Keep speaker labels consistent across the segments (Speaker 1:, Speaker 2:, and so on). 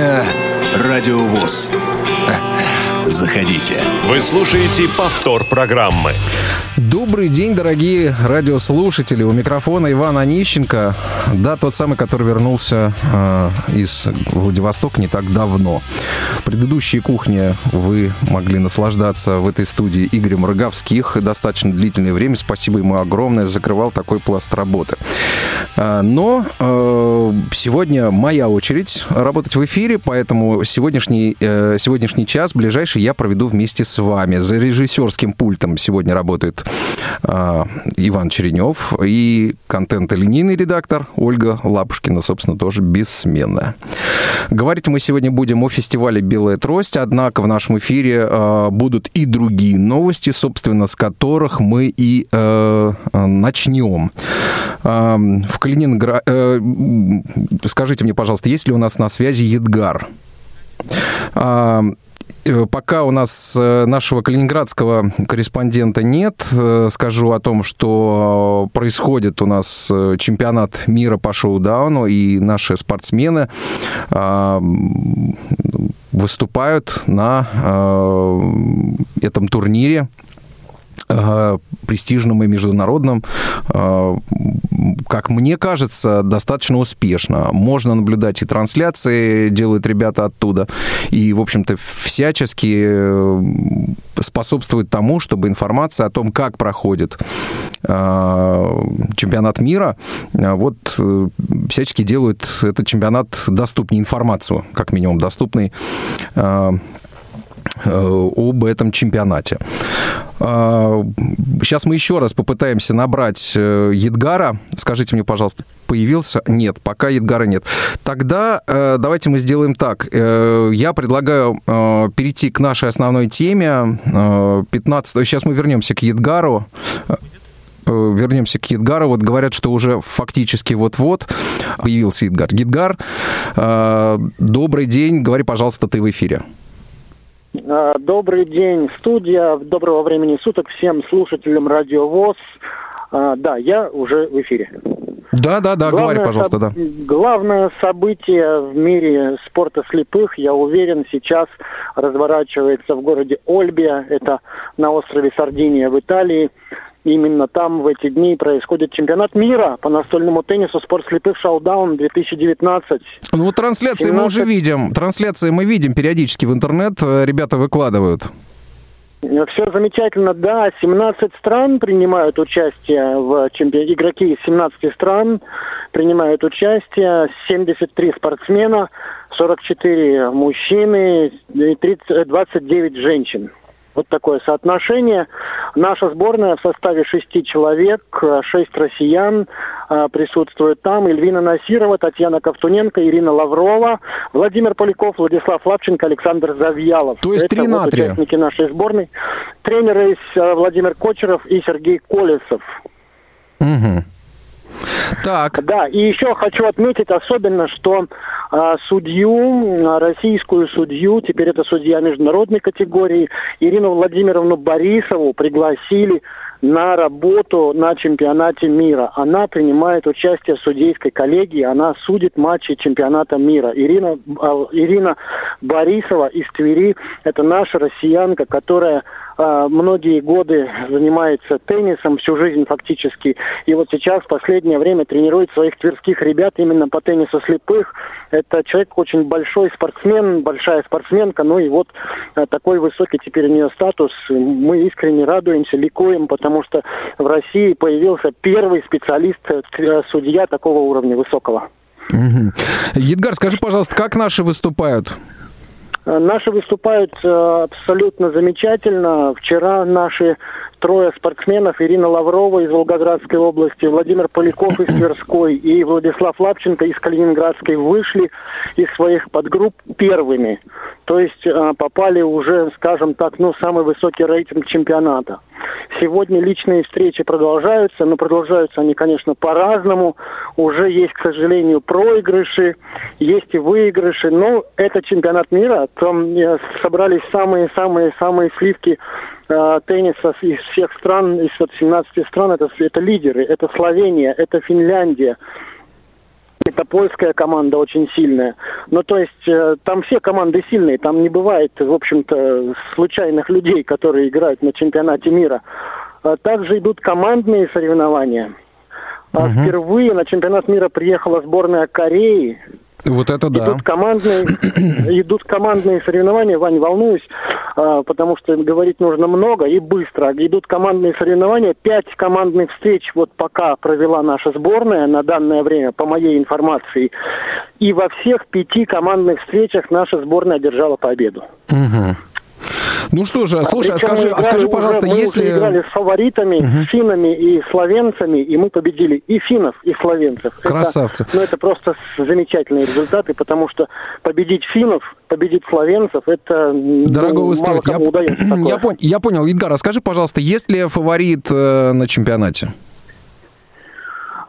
Speaker 1: Кухня Радиовоз. Заходите.
Speaker 2: Вы слушаете повтор программы.
Speaker 3: Добрый день, дорогие радиослушатели. У микрофона Иван Онищенко. Да, тот самый, который вернулся э, из Владивостока не так давно. Предыдущие кухни вы могли наслаждаться в этой студии Игорем Роговских достаточно длительное время. Спасибо ему огромное. Закрывал такой пласт работы. Э, но э, сегодня моя очередь работать в эфире, поэтому сегодняшний, э, сегодняшний час, ближайший, я проведу вместе с вами. За режиссерским пультом сегодня работает э, Иван Черенев и контент-линейный редактор Ольга Лапушкина, собственно, тоже бессменная. Говорить мы сегодня будем о фестивале «Белая трость», однако в нашем эфире э, будут и другие новости, собственно, с которых мы и э, начнем. Э, в Калининграде... Э, скажите мне, пожалуйста, есть ли у нас на связи Едгар? Э, Пока у нас э, нашего калининградского корреспондента нет, э, скажу о том, что происходит у нас чемпионат мира по шоу-дауну, и наши спортсмены выступают на этом турнире престижным и международным, как мне кажется, достаточно успешно. Можно наблюдать и трансляции, делают ребята оттуда, и, в общем-то, всячески э, способствует тому, чтобы информация о том, как проходит чемпионат мира, вот э, всячески делают этот чемпионат доступнее информацию, как минимум доступный Э, об этом чемпионате. Сейчас мы еще раз попытаемся набрать э, Едгара. Скажите мне, пожалуйста, появился? Нет, пока Едгара нет. Тогда э, давайте мы сделаем так. Я предлагаю перейти к нашей основной теме. 15... Сейчас мы вернемся к Едгару вернемся к Едгару. Вот говорят, что уже фактически вот-вот появился Едгар. Едгар, добрый день. Говори, пожалуйста, ты в эфире.
Speaker 4: А, добрый день, студия. Доброго времени суток всем слушателям Радио ВОЗ. А, да, я уже в эфире.
Speaker 3: Да, да, да, главное говори, пожалуйста, да.
Speaker 4: Главное событие в мире спорта слепых, я уверен, сейчас разворачивается в городе Ольбия, это на острове Сардиния в Италии. Именно там в эти дни происходит чемпионат мира по настольному теннису «Спорт слепых Шоудаун 2019».
Speaker 3: Ну, трансляции 17... мы уже видим. Трансляции мы видим периодически в интернет. Э, ребята выкладывают.
Speaker 4: Все замечательно, да. 17 стран принимают участие в чемпионате. Игроки из 17 стран принимают участие. 73 спортсмена, 44 мужчины и 30, 29 женщин. Вот такое соотношение. Наша сборная в составе шести человек, шесть россиян а, присутствуют там. Ильвина Насирова, Татьяна Ковтуненко, Ирина Лаврова, Владимир Поляков, Владислав Лапченко, Александр Завьялов.
Speaker 3: То есть три на три.
Speaker 4: участники нашей сборной. Тренеры а, Владимир Кочеров и Сергей Колесов.
Speaker 3: Угу. Так.
Speaker 4: Да, и еще хочу отметить особенно, что а, судью, российскую судью, теперь это судья международной категории, Ирину Владимировну Борисову пригласили на работу на чемпионате мира. Она принимает участие в судейской коллегии, она судит матчи чемпионата мира. Ирина, а, Ирина Борисова из Твери, это наша россиянка, которая а, многие годы занимается теннисом, всю жизнь фактически. И вот сейчас в последнее время тренирует своих тверских ребят именно по теннису слепых. Это человек очень большой спортсмен, большая спортсменка. Ну и вот а, такой высокий теперь у нее статус. Мы искренне радуемся, ликуем, потому что в России появился первый специалист, э, судья такого уровня высокого.
Speaker 3: Едгар, скажи, пожалуйста, как наши выступают?
Speaker 4: Э, наши выступают э, абсолютно замечательно. Вчера наши трое спортсменов, Ирина Лаврова из Волгоградской области, Владимир Поляков из Тверской и Владислав Лапченко из Калининградской, вышли из своих подгрупп первыми. То есть э, попали уже, скажем так, ну, самый высокий рейтинг чемпионата. Сегодня личные встречи продолжаются, но продолжаются они, конечно, по-разному. Уже есть, к сожалению, проигрыши, есть и выигрыши, но это чемпионат мира. Там э, собрались самые-самые-самые сливки тенниса из всех стран, из 17 стран. Это, это лидеры, это Словения, это Финляндия, это польская команда очень сильная. Ну, то есть э, там все команды сильные, там не бывает, в общем-то, случайных людей, которые играют на чемпионате мира. А также идут командные соревнования.
Speaker 3: Мгм.
Speaker 4: Впервые на чемпионат мира приехала сборная Кореи.
Speaker 3: Вот это да.
Speaker 4: Идут командные, идут командные соревнования, Вань, волнуюсь, а, потому что говорить нужно много и быстро. Идут командные соревнования, пять командных встреч вот пока провела наша сборная на данное время, по моей информации. И во всех пяти командных встречах наша сборная одержала победу.
Speaker 3: Мгм. Ну что же, слушай, а
Speaker 4: Причем
Speaker 3: скажи,
Speaker 4: мы
Speaker 3: а скажи,
Speaker 4: играли
Speaker 3: пожалуйста,
Speaker 4: уже- мы
Speaker 3: если...
Speaker 4: уже играли с фаворитами, с финнами и словенцами, и мы победили и финнов, и словенцев. Это-
Speaker 3: Красавцы.
Speaker 4: ну, это просто замечательные результаты, потому что победить финнов, победить словенцев, это ну,
Speaker 3: Дорогого
Speaker 4: мало
Speaker 3: стоит. Я, я, пон- я понял. Идгар, а скажи, пожалуйста, есть ли фаворит э, на чемпионате?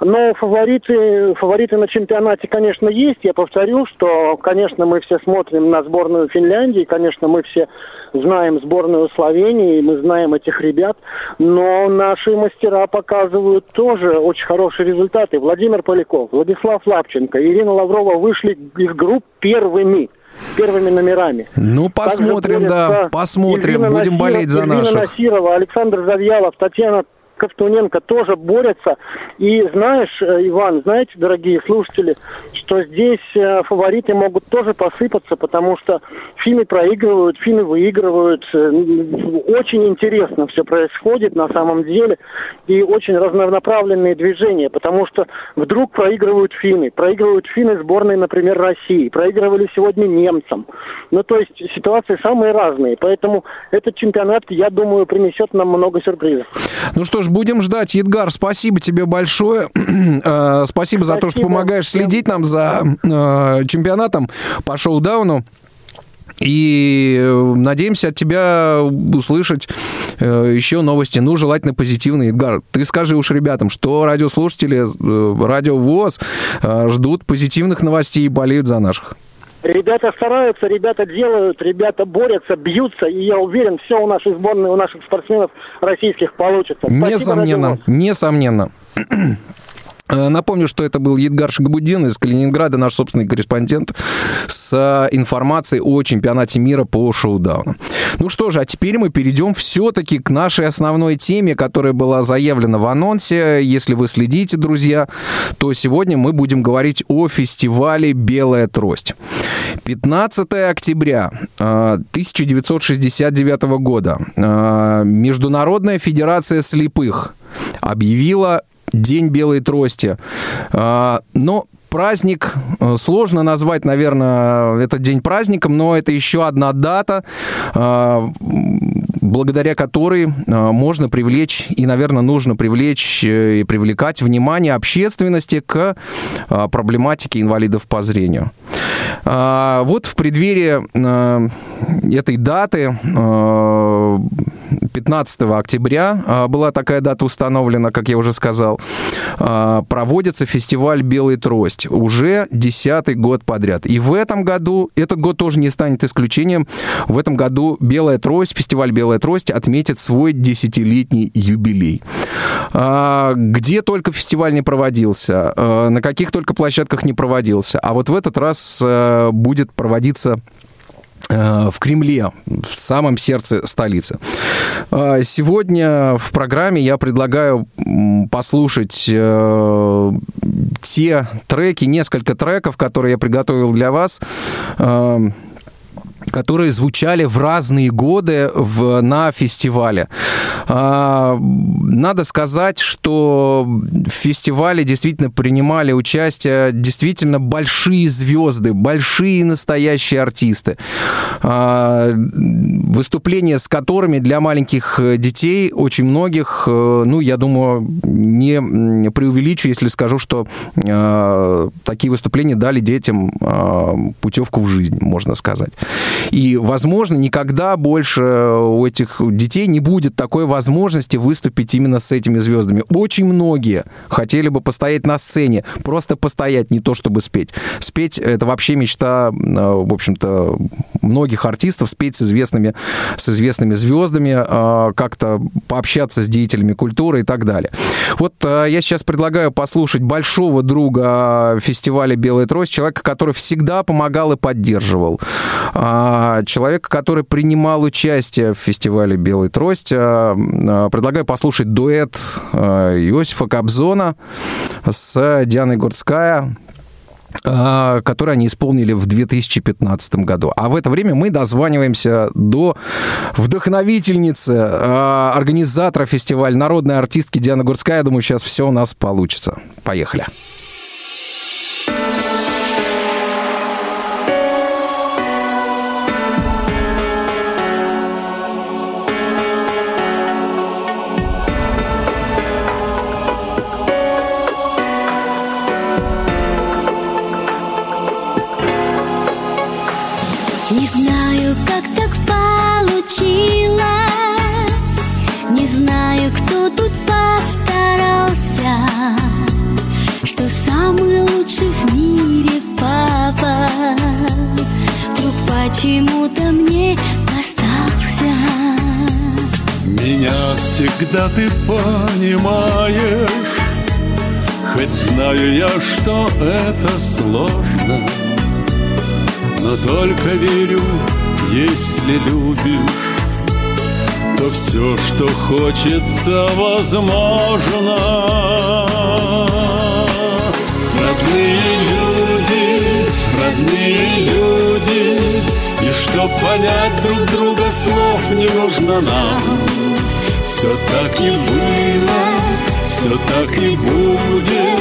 Speaker 4: Но фавориты, фавориты на чемпионате, конечно, есть. Я повторю, что, конечно, мы все смотрим на сборную Финляндии, конечно, мы все знаем сборную Словении, мы знаем этих ребят, но наши мастера показывают тоже очень хорошие результаты. Владимир Поляков, Владислав Лапченко, Ирина Лаврова вышли из групп первыми первыми номерами.
Speaker 3: Ну, посмотрим,
Speaker 4: Также
Speaker 3: да, посмотрим.
Speaker 4: Эльвина
Speaker 3: Будем
Speaker 4: Насирова-
Speaker 3: болеть за
Speaker 4: Эльвина
Speaker 3: наших.
Speaker 4: Насирова, Александр Завьялов, Татьяна Ковтуненко тоже борются. И знаешь, э, Иван, знаете, дорогие слушатели, что здесь э, фавориты могут тоже посыпаться, потому что финны проигрывают, финны выигрывают. Э, Очень интересно все происходит на самом деле. И очень разнонаправленные движения, потому что вдруг проигрывают финны. Проигрывают финны сборной, например, России. Проигрывали сегодня немцам. Ну, то есть ситуации самые разные. Поэтому этот чемпионат, я думаю, принесет нам много сюрпризов.
Speaker 3: Ну что ж, будем ждать. Едгар, спасибо тебе большое. Э, Спасибо за то, что
Speaker 4: Спасибо.
Speaker 3: помогаешь следить нам за э, чемпионатом по шоу-дауну. И э, надеемся от тебя услышать э, еще новости, ну, желательно позитивные. Эдгар, ты скажи уж ребятам, что радиослушатели Радио ВОЗ э, ждут позитивных новостей и болеют за наших.
Speaker 4: Ребята стараются, ребята делают, ребята борются, бьются, и я уверен, все у нашей сборной, у наших спортсменов российских получится. Спасибо,
Speaker 3: Несомненно. Э, Напомню, что это был Едгар Шагабудин из Калининграда, наш собственный корреспондент, с э, информацией о чемпионате мира по шоу-дауну. Ну что же, а теперь мы перейдем все-таки к нашей основной теме, которая была заявлена в анонсе. Если вы следите, друзья, то сегодня мы будем говорить о фестивале «Белая трость». 15 октября э, 1969 года э, Международная федерация слепых объявила День белой трости. А, Но праздник, э, сложно назвать, наверное, этот день праздником, но это еще одна дата, м, благодаря которой а, можно привлечь и, наверное, нужно привлечь э, и привлекать внимание общественности к проблематике инвалидов по зрению. Вот в преддверии э, этой даты, э, 15 октября, была такая дата установлена, как я уже сказал, проводится фестиваль «Белый трость» уже десятый год подряд. И в этом году, этот год тоже не станет исключением, в этом году «Белая трость», фестиваль «Белая трость» отметит свой десятилетний юбилей. А, Где только фестиваль не проводился, а, на каких только площадках не проводился. А вот в этот раз э, будет проводиться в Кремле, в самом сердце столицы. А, Сегодня в программе я предлагаю послушать э, те треки, несколько треков, которые я приготовил для вас. Которые звучали в разные годы в, на фестивале. А, Надо сказать, что в фестивале действительно принимали участие действительно большие звезды, большие настоящие артисты, А, выступления с которыми для маленьких детей очень многих, э, ну, я думаю, не преувеличу, если скажу, что э, такие выступления дали детям э, путевку в жизнь, можно сказать. И, возможно, никогда больше у этих детей не будет такой возможности выступить именно с этими звездами. Очень многие хотели бы постоять на сцене, просто постоять, не то чтобы спеть. Спеть — это вообще мечта, э, в общем-то, многих артистов, спеть с известными, с известными звездами, э, как-то пообщаться с деятелями культуры и так далее. Вот э, я сейчас предлагаю послушать большого друга фестиваля «Белая трость», человека, который всегда помогал и поддерживал, человека, который принимал участие в фестивале «Белая трость». Предлагаю послушать дуэт Иосифа Кобзона с Дианой Гурцкая, а, который они исполнили в 2015 году. А в это время мы дозваниваемся до вдохновительницы, а, организатора фестиваля, народной артистки Дианы Гурцкая. Я думаю, сейчас все у нас получится. Поехали.
Speaker 5: Почему-то мне остался.
Speaker 6: Меня всегда ты понимаешь. Хоть знаю я, что это сложно. Но только верю, если любишь То все, что хочется, возможно Родные люди, родные люди и чтоб понять друг друга слов не нужно нам. Все так и было, все так и будет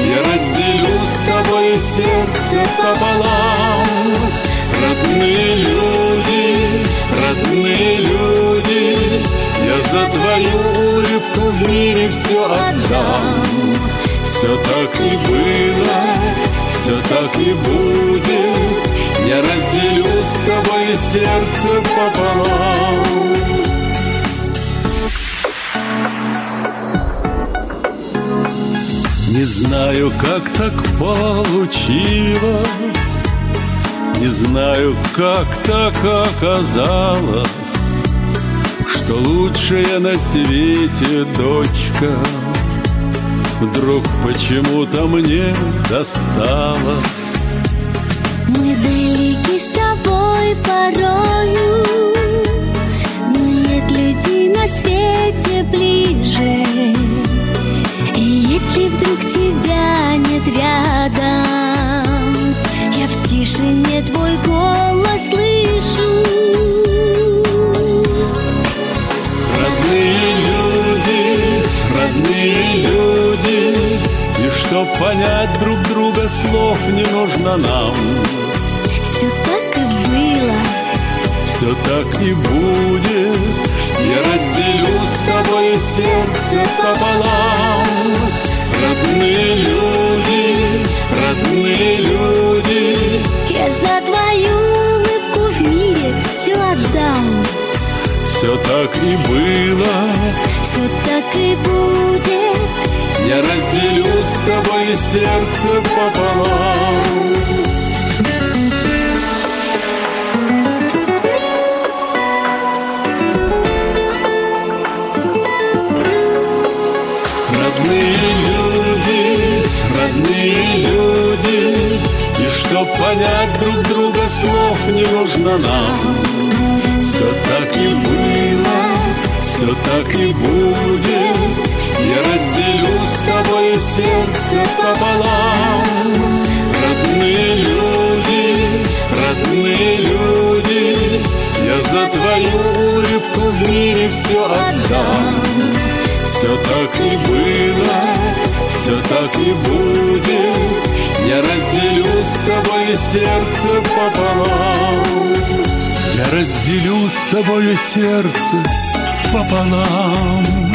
Speaker 6: Я разделю с тобой сердце пополам. Родные люди, родные люди Я за твою улыбку в мире все отдам Все так и было, все так и будет. Я разделю с тобой сердце пополам. Не знаю, как так получилось. Не знаю, как так оказалось Что лучшая на свете дочка Вдруг почему-то мне досталась
Speaker 5: Мы далеки с тобой порою Но нет людей на свете ближе. И если вдруг тебя нет рядом Я в тишине твой голос слышу.
Speaker 6: Родные люди, родные люди И чтоб понять друг друга слов не нужно нам.
Speaker 5: Все так и было.
Speaker 6: Все так и будет. Я разделю с тобой сердце пополам. Родные люди, родные люди.
Speaker 5: Я за твою улыбку в мире все отдам.
Speaker 6: Все так и было
Speaker 5: Все так и будет.
Speaker 6: Я разделю с тобой сердце пополам. Родные люди, родные люди И чтоб понять друг друга слов не нужно нам. Все так и все так и будет. Я разделю с тобой сердце пополам. Родные люди, родные люди Я за твою улыбку в мире все отдам. Все так и было, все так и будет. Я разделю с тобой сердце пополам. Я разделю с тобой сердце пополам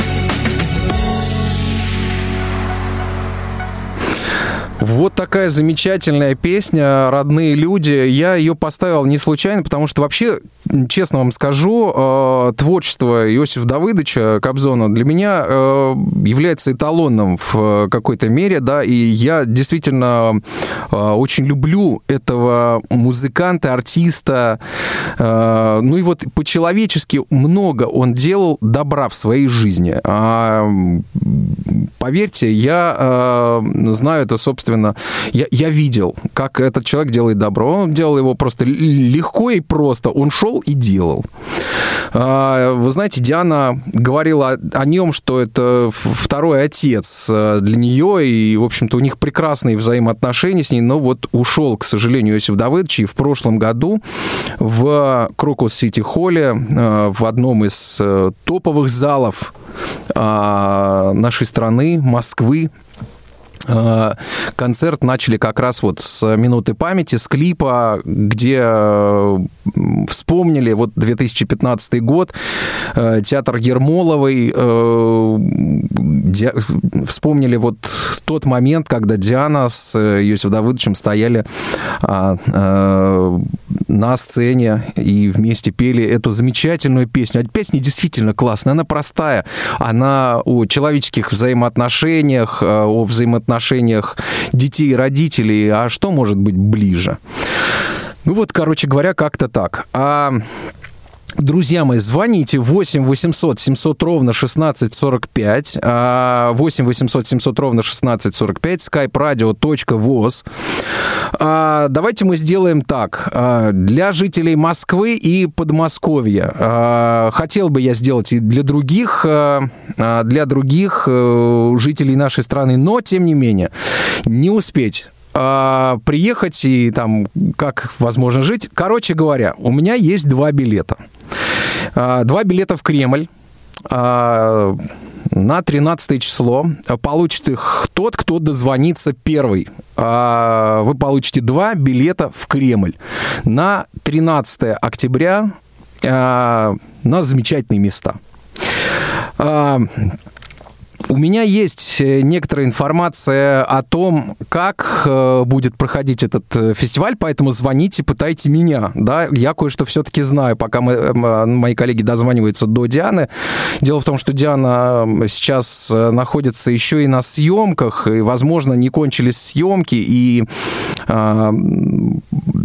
Speaker 3: Вот такая замечательная песня «Родные люди». Я ее поставил не случайно, потому что вообще, честно вам скажу, э, творчество Иосифа Давыдовича Кобзона для меня э, является эталонным в какой-то мере, да, и я действительно э, очень люблю этого музыканта, артиста. Ну и вот по-человечески много он делал добра в своей жизни. А, поверьте, я знаю это, собственно, я, я видел, как этот человек делает добро. Он делал его просто легко и просто. Он шел и делал. А, вы знаете, Диана говорила о нем, что это второй отец э, для нее, и, в общем-то, у них прекрасные взаимоотношения с ней, но вот ушел, к сожалению, Иосиф Давыдович, и в прошлом году в Крокус Сити Холле, э, в одном из э, топовых залов а, нашей страны, Москвы, концерт начали как раз вот с минуты памяти, с клипа, где э, вспомнили вот 2015 год, э, театр Ермоловой, вспомнили вот тот момент, когда Диана с Иосифом Давыдовичем стояли а, на сцене и вместе пели эту замечательную песню. А песня действительно классная, она простая, она о человеческих взаимоотношениях, о взаимоотношениях отношениях детей и родителей, а что может быть ближе? Ну вот, короче говоря, как-то так. А Друзья мои, звоните 8 800 700 ровно 1645, 8 800 700 ровно 1645, skype-radio.voz. А, давайте мы сделаем так. А, для жителей Москвы и Подмосковья. А, хотел бы я сделать и для других, для других э, жителей нашей страны, но, тем не менее, не успеть приехать и там как возможно жить. Короче говоря, у меня есть два билета. А, два билета в Кремль а, на 13 число. Получит их тот, кто дозвонится первый. Вы получите два билета в Кремль на 13 октября на замечательные места. У меня есть э, некоторая информация о том, как э, будет проходить этот э, фестиваль, поэтому звоните, пытайте меня. Да? Я кое-что все-таки знаю, пока мы, мои коллеги дозваниваются до Дианы. Дело в том, что Диана сейчас находится еще и на съемках, и, возможно, не кончились съемки, и э,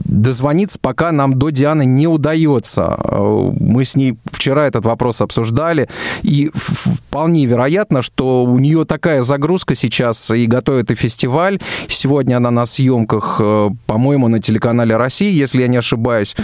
Speaker 3: дозвониться пока нам до Дианы не удается. Мы с ней вчера этот вопрос обсуждали, и вполне вероятно, что у нее такая загрузка сейчас и готовит и фестиваль. Сегодня она на съемках, э, по-моему, на телеканале России, если я не ошибаюсь.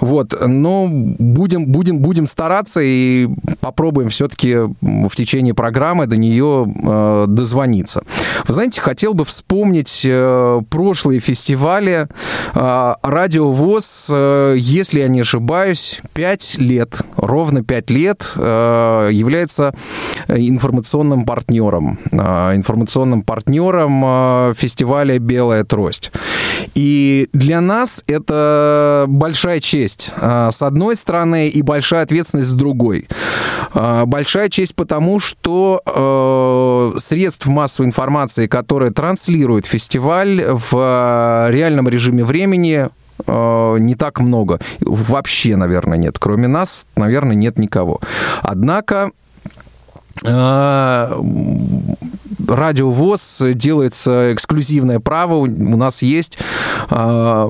Speaker 3: Вот, но будем, будем, будем стараться и попробуем все-таки в течение программы до нее э, дозвониться. Вы знаете, хотел бы вспомнить э, прошлые фестивали. Радио ВОЗ, если я не ошибаюсь, 5 лет, ровно 5 лет является информационным информационным партнером, а, информационным партнером а, фестиваля «Белая трость». И для нас это большая честь а, с одной стороны и большая ответственность с другой. Большая честь потому, что средств массовой информации, которые транслируют фестиваль в реальном режиме времени, не так много. Вообще, наверное, нет. Кроме нас, наверное, нет никого. Однако Радио ВОЗ делается эксклюзивное право. У нас есть а,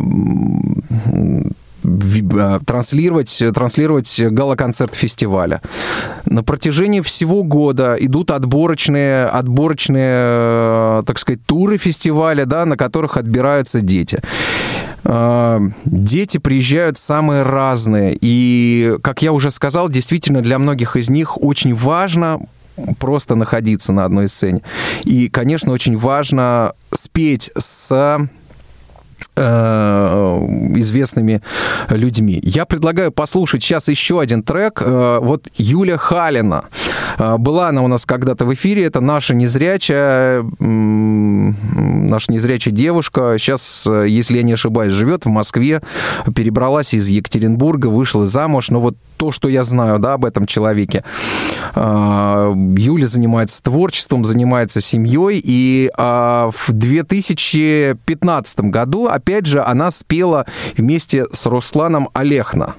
Speaker 3: а, транслировать, транслировать гала-концерт фестиваля. На протяжении всего года идут отборочные, отборочные, так сказать, туры фестиваля, да, на которых отбираются дети. Дети приезжают самые разные. И, как я уже сказал, действительно для многих из них очень важно просто находиться на одной сцене. И, конечно, очень важно спеть с известными людьми. Я предлагаю послушать сейчас еще один трек. Э, вот Юля Халина. Э, была она у нас когда-то в эфире. Это наша незрячая, наша незрячая девушка. Сейчас, э, если я не ошибаюсь, живет в Москве. Перебралась из Екатеринбурга, вышла замуж. Но вот то, что я знаю да, об этом человеке. Юля занимается творчеством, занимается семьей. И в 2015 году, опять же, она спела вместе с Русланом Олехна.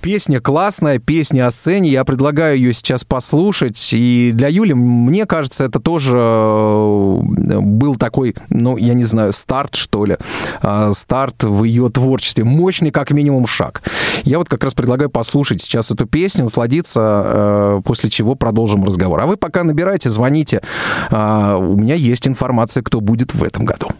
Speaker 3: Песня классная, песня о сцене. Я предлагаю ее сейчас послушать. И для Юли, мне кажется, это тоже э, был такой, ну, я не знаю, старт, что ли. А, старт в ее творчестве. Мощный, как минимум, шаг. Я вот как раз предлагаю послушать сейчас эту песню, насладиться, э, после чего продолжим разговор. А вы пока набирайте, звоните. А, у меня есть информация, кто будет в этом году.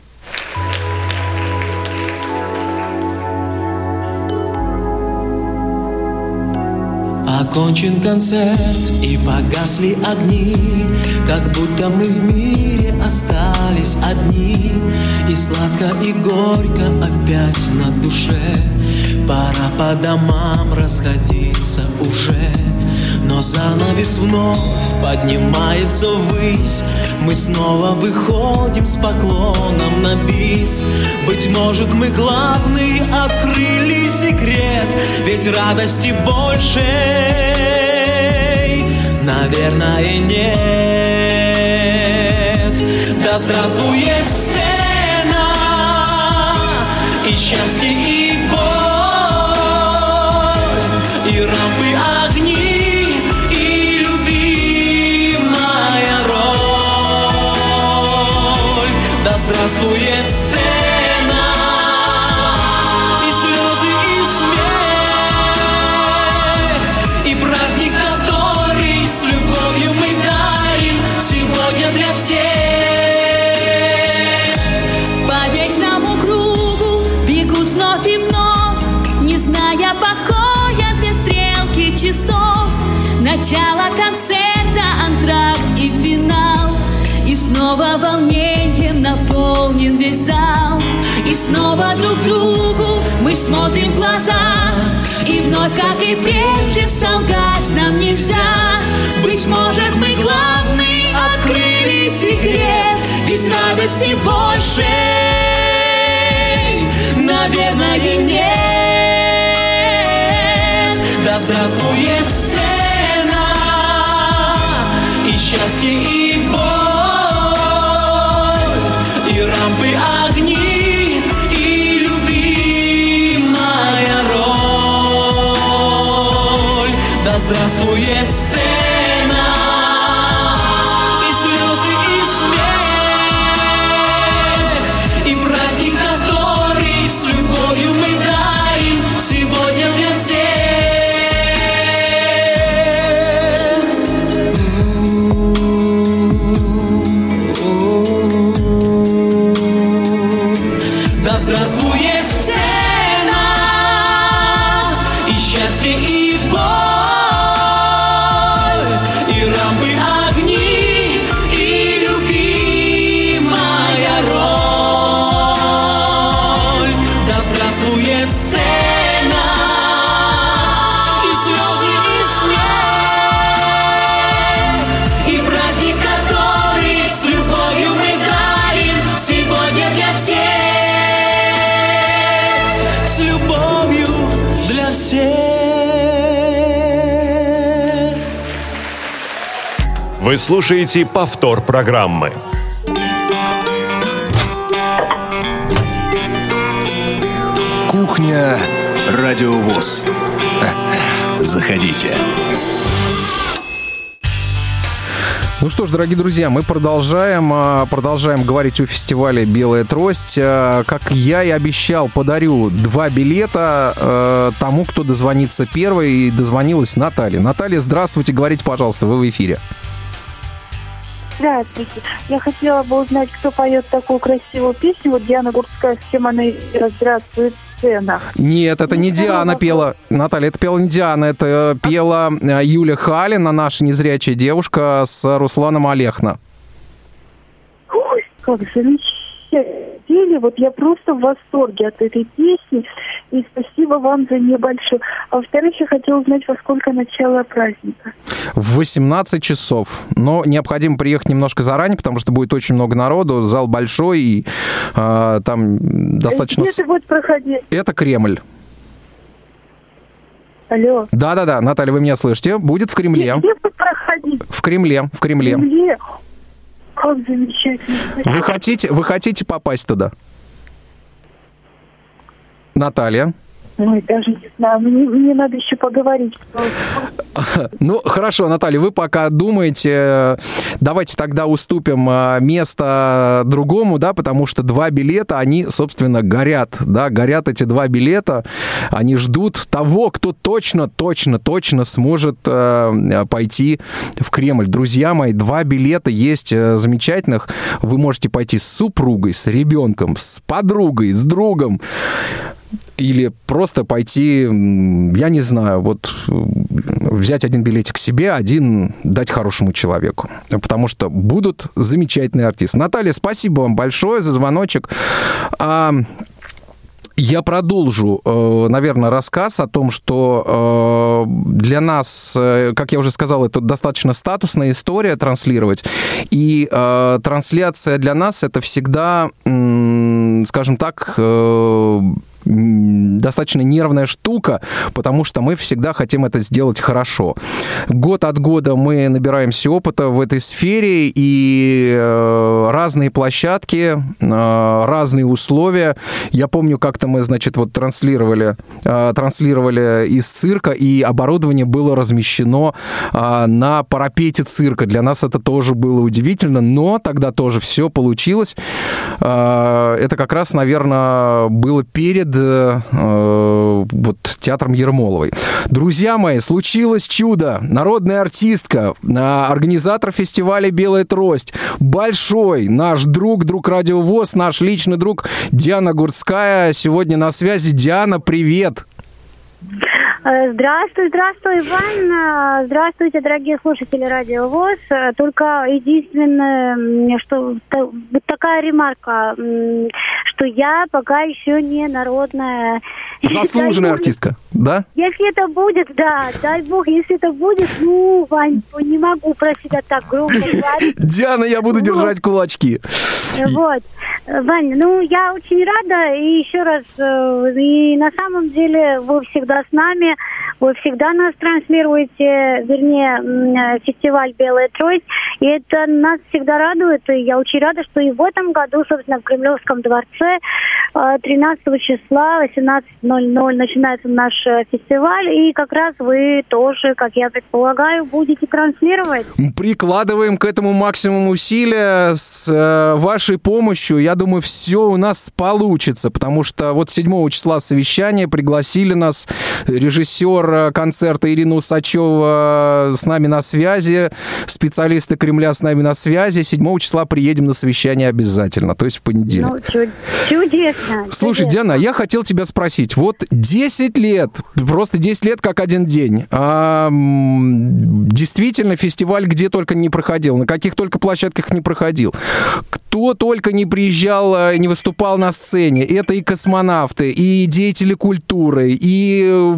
Speaker 7: Окончен концерт и погасли огни Как будто мы в мире остались одни. И сладко и горько опять на душе Пора по домам расходиться уже но занавес вновь поднимается ввысь. Мы снова выходим с поклоном на бис. Быть может мы главный открыли секрет. Ведь радости больше, наверное, нет. Да здравствует сцена и счастье, и здравствует сцена. И слезы, и смех И праздник, который с любовью мы дарим Сегодня для всех.
Speaker 8: По вечному кругу бегут вновь и вновь Не зная покоя две стрелки часов. Начало концерта, антракт и финал И снова волнением наполнен весь зал И снова друг другу мы смотрим в глаза. И вновь, как и прежде, солгать нам нельзя. Быть может, мы главный открыли секрет Ведь радости больше, наверное, нет.
Speaker 7: Да здравствует сцена И счастье, и боль И рампы огни И любимая роль. Да здравствует сцена
Speaker 2: Вы слушаете повтор программы.
Speaker 1: Кухня Радиовоз. Заходите.
Speaker 3: Ну что ж, дорогие друзья, мы продолжаем, а, продолжаем говорить о фестивале «Белая трость». А, Как я и обещал, подарю два билета э, тому, кто дозвонится первой. И дозвонилась Наталья. Наталья, здравствуйте, говорите, пожалуйста, вы в эфире.
Speaker 9: Здравствуйте. Я хотела бы узнать, кто поет такую красивую песню. Вот Диана Гурская с тем она здравствует сцена.
Speaker 3: Нет, это не
Speaker 9: Ну,
Speaker 3: Диана пела. Наталья, это пела не Диана, это пела э, Юля Халина, наша незрячая девушка с Русланом Олехна.
Speaker 9: Ой, как замечательно. Вот я просто в восторге от этой песни. И спасибо вам за нее большое. А во-вторых, я хотела узнать, во сколько начало праздника.
Speaker 3: В 18 часов. Но необходимо приехать немножко заранее, потому что будет очень много народу. Зал большой, и э, там достаточно...
Speaker 9: Где это будет проходить?
Speaker 3: Это Кремль.
Speaker 9: Алло.
Speaker 3: Да-да-да, Наталья, вы меня слышите? Будет в Кремле.
Speaker 9: Где будет проходить?
Speaker 3: В Кремле, в Кремле.
Speaker 9: В Кремле? Как замечательно.
Speaker 3: Вы хотите, вы хотите попасть туда? Наталья?
Speaker 9: Ой, даже не знаю, мне, мне надо еще поговорить.
Speaker 3: Ну, хорошо, Наталья, вы пока думаете, давайте тогда уступим а, место другому, да, потому что два билета, они, собственно, горят, да, горят эти два билета, они ждут того, кто точно, точно, точно сможет э, пойти в Кремль. Друзья мои, два билета есть э, замечательных, вы можете пойти с супругой, с ребенком, с подругой, с другом, или просто пойти, я не знаю, вот взять один билетик себе, один дать хорошему человеку. Потому что будут замечательные артисты. Наталья, спасибо вам большое за звоночек. А, я продолжу, э, наверное, рассказ о том, что э, для нас, э, как я уже сказал, это достаточно статусная история транслировать. И трансляция для нас это всегда, скажем так, достаточно нервная штука, потому что мы всегда хотим это сделать хорошо. Год от года мы набираемся опыта в этой сфере, и э, разные площадки, э, разные условия. Я помню, как-то мы, значит, вот транслировали, э, транслировали из цирка, и оборудование было размещено на парапете цирка. Для нас это тоже было удивительно, но тогда тоже все получилось. Это как раз, наверное, было перед перед э, вот, театром Ермоловой. Друзья мои, случилось чудо. Народная артистка, э, организатор фестиваля «Белая трость», большой наш друг, друг радиовоз, наш личный друг Диана Гурцкая сегодня на связи. Диана, привет!
Speaker 10: Э, здравствуй, здравствуй, Иван. Э, здравствуйте, дорогие слушатели Радио ВОЗ. Э, только единственное, что вот такая ремарка, что я пока еще не народная
Speaker 3: Заслуженная артистка, да?
Speaker 10: Если это будет, да, дай бог, если это будет, ну, Вань, не могу про себя так громко говорить.
Speaker 3: Диана, я буду держать кулачки.
Speaker 10: Вот. Вань, ну, я очень рада, и еще раз, и на самом деле вы всегда с нами, вы всегда нас транслируете, вернее, фестиваль «Белая трость», и это нас всегда радует, и я очень рада, что и в этом году, собственно, в Кремлевском дворце 13 э, числа 18.00 начинается наш э, фестиваль, и как раз вы тоже, как я предполагаю, будете транслировать.
Speaker 3: Прикладываем к этому максимум усилия с э, вашей помощью. Я думаю, все у нас получится, потому что вот 7 числа совещание пригласили нас режиссер концерта Ирина Усачева с нами на связи, специалисты Кремля с нами на связи. 7 числа приедем на совещание обязательно, то есть в понедельник.
Speaker 10: Ну, чудесно.
Speaker 3: Слушай, чудесно. Диана, я хотел тебя спросить. Вот 10 лет, просто 10 лет как один день. А, действительно, фестиваль где только не проходил, на каких только площадках не проходил. Кто только не приезжал, а, не выступал на сцене. Это и космонавты, и деятели культуры, и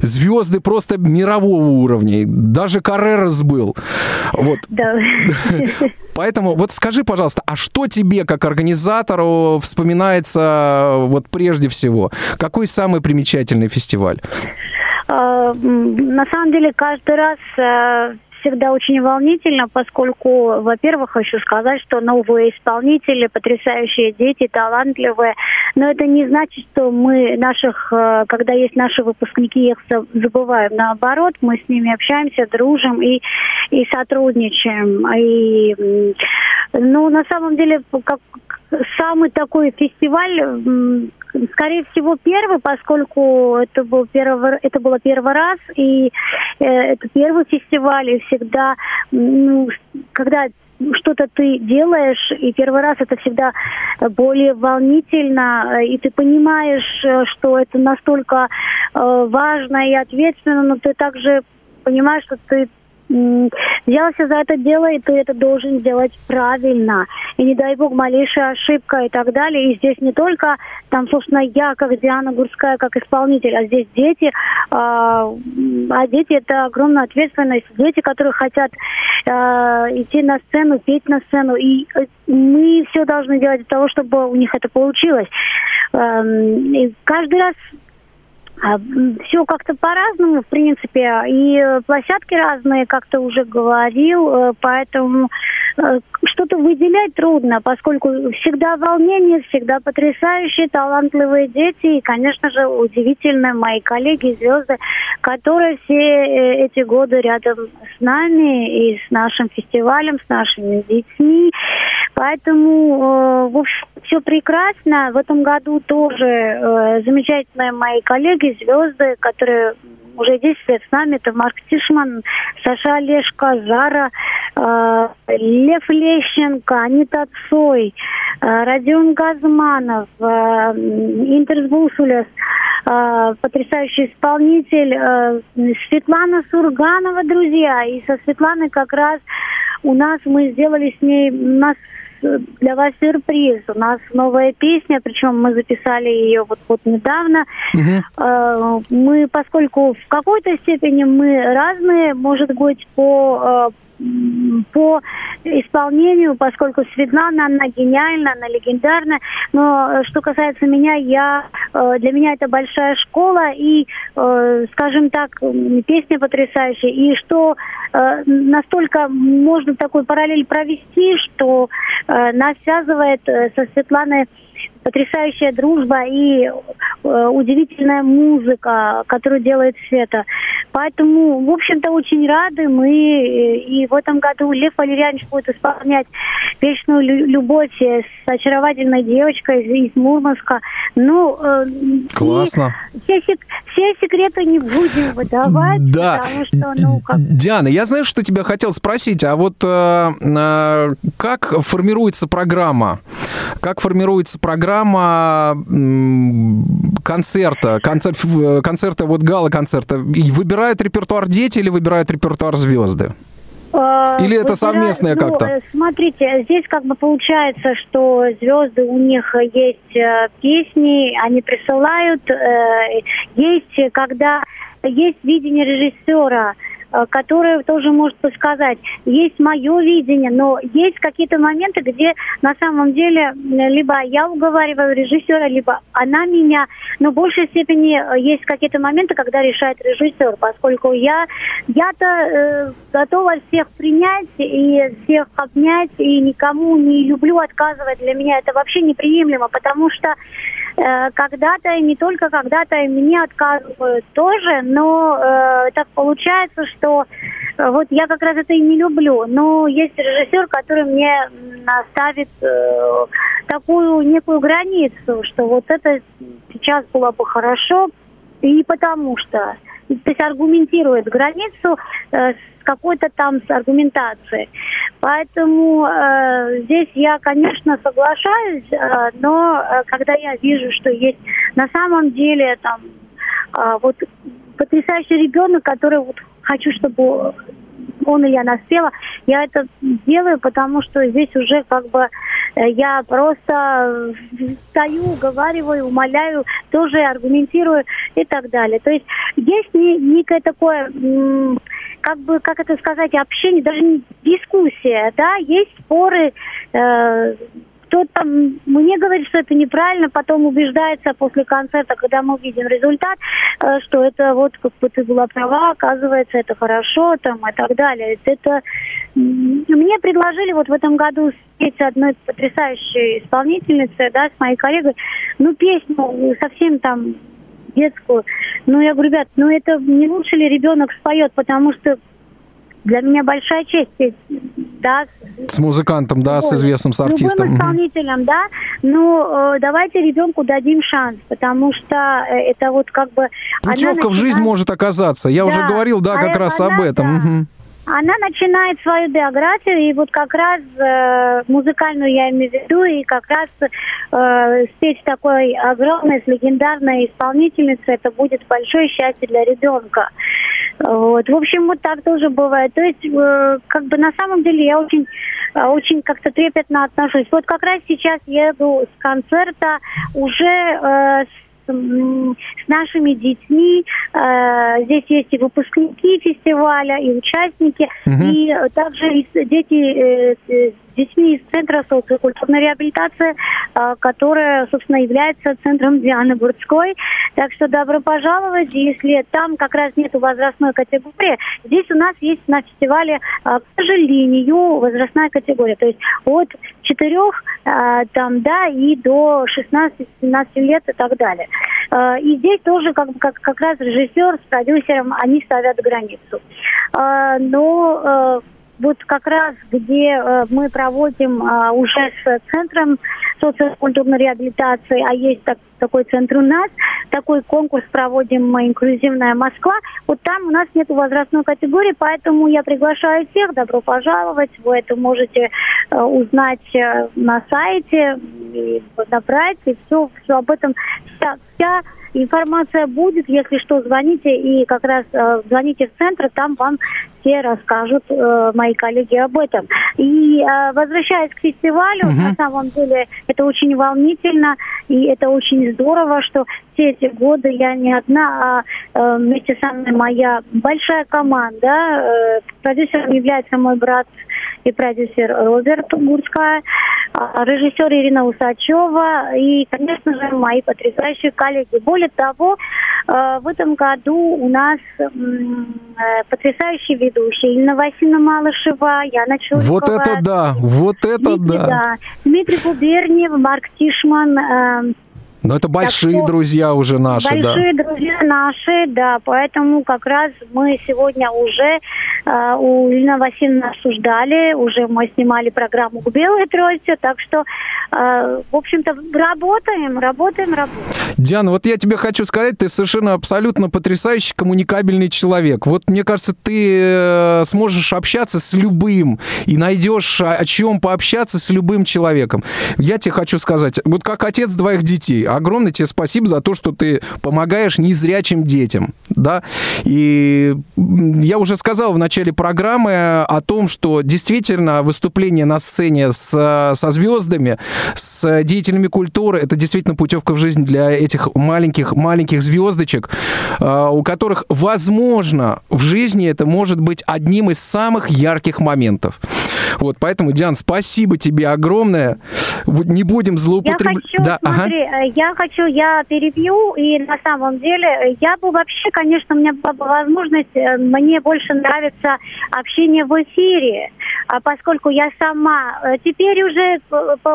Speaker 3: звезды просто мирового уровня. Даже Каррерас был. Вот.
Speaker 10: Да.
Speaker 3: Поэтому вот скажи, пожалуйста, а что тебе как организатору вспоминается вот прежде всего? Какой самый примечательный фестиваль?
Speaker 10: А, на самом деле каждый раз э, всегда очень волнительно, поскольку, во-первых, хочу сказать, что новые исполнители, потрясающие дети, талантливые, но это не значит, что мы наших, э, когда есть наши выпускники, их забываем. Наоборот, мы с ними общаемся, дружим и, и сотрудничаем. И, ну, на самом деле, как самый такой фестиваль, скорее всего, первый, поскольку это был первый, это было первый раз, и э, это первый фестиваль, и всегда, ну, когда что-то ты делаешь, и первый раз это всегда более волнительно, и ты понимаешь, э, что это настолько э, важно и ответственно, но ты также понимаешь, что ты взялся за это дело, и ты это должен делать правильно. И не дай бог, малейшая ошибка и так далее. И здесь не только, там, собственно, я, как Диана Гурская, как исполнитель, а здесь дети. А, а дети – это огромная ответственность. Дети, которые хотят а, идти на сцену, петь на сцену. И э, мы все должны делать для того, чтобы у них это получилось. Эм, и каждый раз все как-то по-разному, в принципе, и э, площадки разные, как ты уже говорил, э, поэтому э, что-то выделять трудно, поскольку всегда волнение, всегда потрясающие, талантливые дети и, конечно же, удивительные мои коллеги, звезды, которые все эти годы рядом с нами и с нашим фестивалем, с нашими детьми. Поэтому, в общем, все прекрасно. В этом году тоже замечательные мои коллеги, звезды, которые уже 10 лет с нами. Это Марк Тишман, Саша Олешко, Зара, э, Лев Лещенко, Анита Цой, э, Родион Газманов, э, Интерс Бусулес, э, потрясающий исполнитель, э, Светлана Сурганова, друзья. И со Светланой как раз у нас мы сделали с ней, у нас для вас сюрприз. У нас новая песня, причем мы записали ее вот, вот недавно. Угу. Мы, поскольку в какой-то степени мы разные, может быть, по э, по исполнению, поскольку Светлана, она гениальна, она легендарна. Но э, что касается меня, я, для меня это большая школа и, скажем так, песня потрясающая. И что настолько можно такой параллель провести, что нас связывает со Светланой потрясающая дружба и э, удивительная музыка, которую делает Света. Поэтому, в общем-то, очень рады мы. И в этом году Лев Валерьянович будет исполнять вечную любовь с очаровательной девочкой из, из Мурманска. Ну,
Speaker 3: э, Классно.
Speaker 10: Все, все секреты не будем выдавать,
Speaker 3: да.
Speaker 10: потому что, ну, как...
Speaker 3: Диана, я знаю, что тебя хотел спросить, а вот э, э, как формируется программа? Как формируется программа программа концерта, концерт, концерта, вот гала-концерта, выбирают репертуар дети или выбирают репертуар звезды?
Speaker 10: А,
Speaker 3: или это совместное
Speaker 10: ну,
Speaker 3: как-то?
Speaker 10: Э, смотрите, здесь как бы получается, что звезды у них есть э, песни, они присылают, э, есть когда есть видение режиссера, Э, которая тоже может подсказать. Есть мое видение, но есть какие-то моменты, где на самом деле либо я уговариваю режиссера, либо она меня, но в большей степени э, есть какие-то моменты, когда решает режиссер, поскольку я, я-то э, готова всех принять и всех обнять, и никому не люблю отказывать. Для меня это вообще неприемлемо, потому что Э, когда-то, и не только когда-то, мне отказывают тоже, но э, так получается, что э, вот я как раз это и не люблю. Но есть режиссер, который мне ставит э, такую некую границу, что вот это сейчас было бы хорошо, и потому что то есть аргументирует границу э, какой-то там с аргументацией. Поэтому э, здесь я, конечно, соглашаюсь, э, но э, когда я вижу, что есть на самом деле там э, вот потрясающий ребенок, который вот хочу, чтобы он и я наспела, я это делаю, потому что здесь уже как бы я просто стою, уговариваю, умоляю, тоже аргументирую и так далее. То есть есть некое такое, как бы, как это сказать, общение, даже не дискуссия, да, есть споры, э, кто-то мне говорит, что это неправильно, потом убеждается после концерта, когда мы увидим результат, э, что это вот как бы ты была права, оказывается, это хорошо, там и так далее. Это мне предложили вот в этом году спеть одной потрясающей исполнительницы, да, с моей коллегой, ну, песню совсем там детскую. Ну, я говорю, ребят, ну это не лучше ли ребенок споет, потому что для меня большая честь, да.
Speaker 3: С музыкантом, да, с известным, с артистом.
Speaker 10: С исполнителем, да. Ну, э, давайте ребенку дадим шанс, потому что э, это вот как бы...
Speaker 3: Путевка начинает... в жизнь может оказаться. Я да. уже говорил, да, как а раз она, об этом. Да. Угу.
Speaker 10: Она начинает свою биографию, и вот как раз э, музыкальную я имею в виду, и как раз э, спеть такой огромной, с легендарной исполнительницей, это будет большое счастье для ребенка. Вот. В общем, вот так тоже бывает. То есть, э, как бы на самом деле я очень э, очень как-то трепетно отношусь. Вот как раз сейчас еду с концерта уже э, с, с нашими детьми. Здесь есть и выпускники фестиваля, и участники,
Speaker 11: Мгм.
Speaker 10: и также дети с детьми из Центра социокультурной реабилитации, э, которая, собственно, является центром Дианы Бурцкой. Так что добро пожаловать. Если там как раз нет возрастной категории, здесь у нас есть на фестивале, э, к сожалению, возрастная категория. То есть от четырех э, там, да, и до 16-17 лет и так далее. И здесь тоже как, как, как раз режиссер с продюсером, они ставят границу. Но вот как раз где э, мы проводим э, уже с центром социокультурной реабилитации, а есть так- такой центр у нас, такой конкурс проводим мы «Инклюзивная Москва», вот там у нас нет возрастной категории, поэтому я приглашаю всех, добро пожаловать, вы это можете э, узнать э, на сайте, и набрать, и все, все об этом, вся, вся информация будет, если что, звоните, и как раз э, звоните в центр, там вам все расскажут э, мои коллеги об этом. И э, возвращаясь к фестивалю, на самом деле это очень волнительно, и это очень здорово, что все эти годы я не одна, а э, вместе со мной моя большая команда. Э, продюсером является мой брат и продюсер Роберт Гурская, а, режиссер Ирина Усачева и, конечно же, мои потрясающие коллеги. Более того, э, в этом году у нас э, потрясающие ведущие Инна Васильевна Малышева, Яна Чурикова.
Speaker 3: Вот это да, вот это
Speaker 10: Дмитрий,
Speaker 3: да.
Speaker 10: Дмитрий Губерниев, Марк Тишман, э,
Speaker 3: Но это большие
Speaker 10: что
Speaker 3: друзья уже наши, да.
Speaker 10: Большие друзья наши, да, поэтому как раз мы сегодня уже э, у Ирины Васильевны обсуждали, уже мы снимали программу к белой трости, так что, э, в общем-то, работаем, работаем, работаем.
Speaker 3: Диана, вот я тебе хочу сказать, ты совершенно абсолютно потрясающий коммуникабельный человек. Вот мне кажется, ты э, сможешь общаться с любым и найдешь о чем пообщаться с любым человеком. Я тебе хочу сказать, вот как отец двоих детей, огромное тебе спасибо за то, что ты помогаешь незрячим детям, да. И я уже сказал в начале программы о том, что действительно выступление на сцене с, со звездами, с деятелями культуры, это действительно путевка в жизнь для этих маленьких маленьких звездочек, э, у которых, возможно, в жизни это может быть одним из самых ярких моментов. Вот, поэтому, Диан, спасибо тебе огромное. Не будем
Speaker 10: Я
Speaker 3: злоупотреблять.
Speaker 10: хочу,
Speaker 3: Да, ага.
Speaker 10: смотри, э, я хочу, я перебью, и на самом деле э, я бы вообще, конечно, у меня была бы возможность, э, мне больше нравится общение в эфире, а поскольку я сама э, теперь уже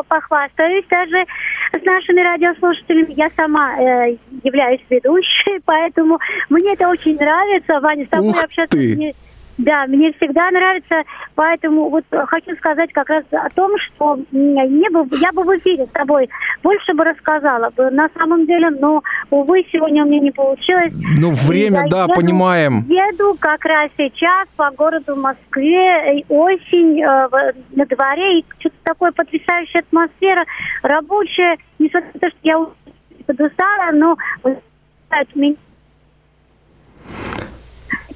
Speaker 10: похвастаюсь даже с нашими радиослушателями, я сама э, являюсь ведущей, поэтому мне это очень нравится, Ваня, с тобой
Speaker 3: Ух
Speaker 10: общаться
Speaker 3: ты!
Speaker 10: мне да, мне всегда нравится, поэтому вот э, хочу сказать как раз о том, что не бы, я бы в эфире с тобой больше бы рассказала бы на самом деле, но, увы, сегодня у меня не получилось.
Speaker 3: Ну, время,
Speaker 10: Я
Speaker 3: да,
Speaker 10: еду-
Speaker 3: понимаем.
Speaker 10: Еду как раз сейчас по городу Москве, осень э, на дворе, и что-то такое потрясающая атмосфера, рабочая, несмотря на то, что я подустала, но меня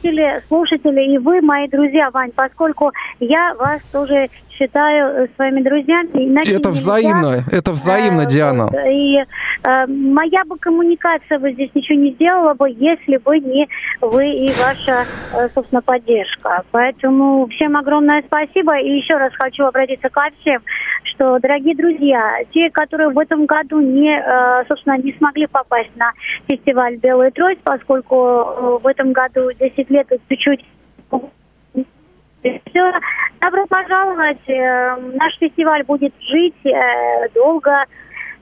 Speaker 10: слушатели, слушатели и вы, мои друзья, Вань, поскольку я вас тоже считаю э, своими друзьями. иначе
Speaker 3: Это
Speaker 10: нельзя.
Speaker 3: взаимно, это взаимно,
Speaker 10: Э,
Speaker 3: Диана.
Speaker 10: вот, и э, моя бы коммуникация бы здесь ничего не сделала бы, если бы не вы и ваша, э, собственно, поддержка. Поэтому всем огромное спасибо. И еще раз хочу обратиться ко всем, что, дорогие друзья, те, которые в этом году не, э, собственно, не смогли попасть на фестиваль «Белая трость», поскольку в этом году 10 лет чуть-чуть все. Добро пожаловать. Э, Наш фестиваль будет жить э, долго,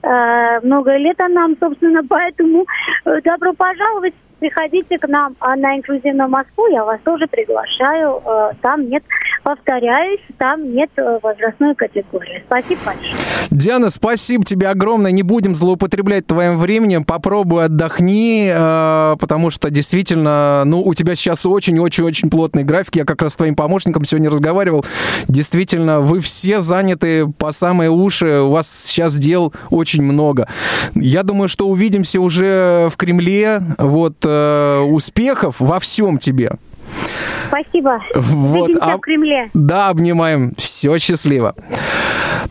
Speaker 10: э, много лет а нам, собственно, поэтому добро пожаловать. Приходите к нам а на инклюзивную Москву, я вас тоже приглашаю. Э, Там нет, повторяюсь, там нет э, возрастной категории. Спасибо большое.
Speaker 3: Диана, спасибо тебе огромное. Не будем злоупотреблять твоим временем. Попробуй отдохни, э, потому что действительно, ну, у тебя сейчас очень-очень-очень плотный график. Я как раз с твоим помощником сегодня разговаривал. Действительно, вы все заняты по самые уши. У вас сейчас дел очень много. Я думаю, что увидимся уже в Кремле. Вот, э, успехов во всем тебе.
Speaker 10: Спасибо.
Speaker 3: Вот,
Speaker 10: Увидимся
Speaker 3: а-
Speaker 10: в Кремле.
Speaker 3: Да, обнимаем. Все счастливо.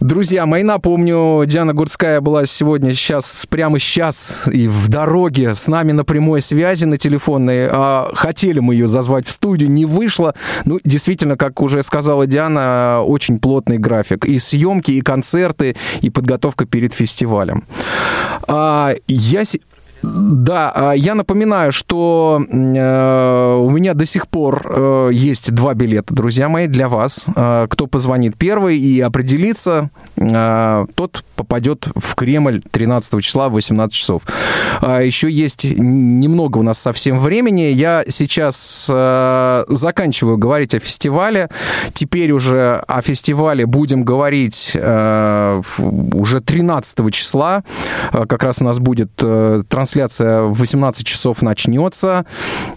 Speaker 3: Друзья мои, напомню, Диана Гурцкая была сегодня, сейчас, прямо сейчас и в дороге с нами на прямой связи на телефонной. А, Хотели мы ее зазвать в студию, не вышло. Ну, действительно, как уже сказала Диана, очень плотный график. И съемки, и концерты, и подготовка перед фестивалем. А, Я да, а, я напоминаю, что э, у меня до сих пор э, есть два билета, друзья мои, для вас. Э, кто позвонит первый и определится, э, тот попадет в Кремль 13 числа в 18 часов. А еще есть немного у нас совсем времени. Я сейчас заканчиваю говорить о фестивале. Теперь уже о фестивале будем говорить уже 13 числа. Как раз у нас будет э, трансляция в 18 часов начнется,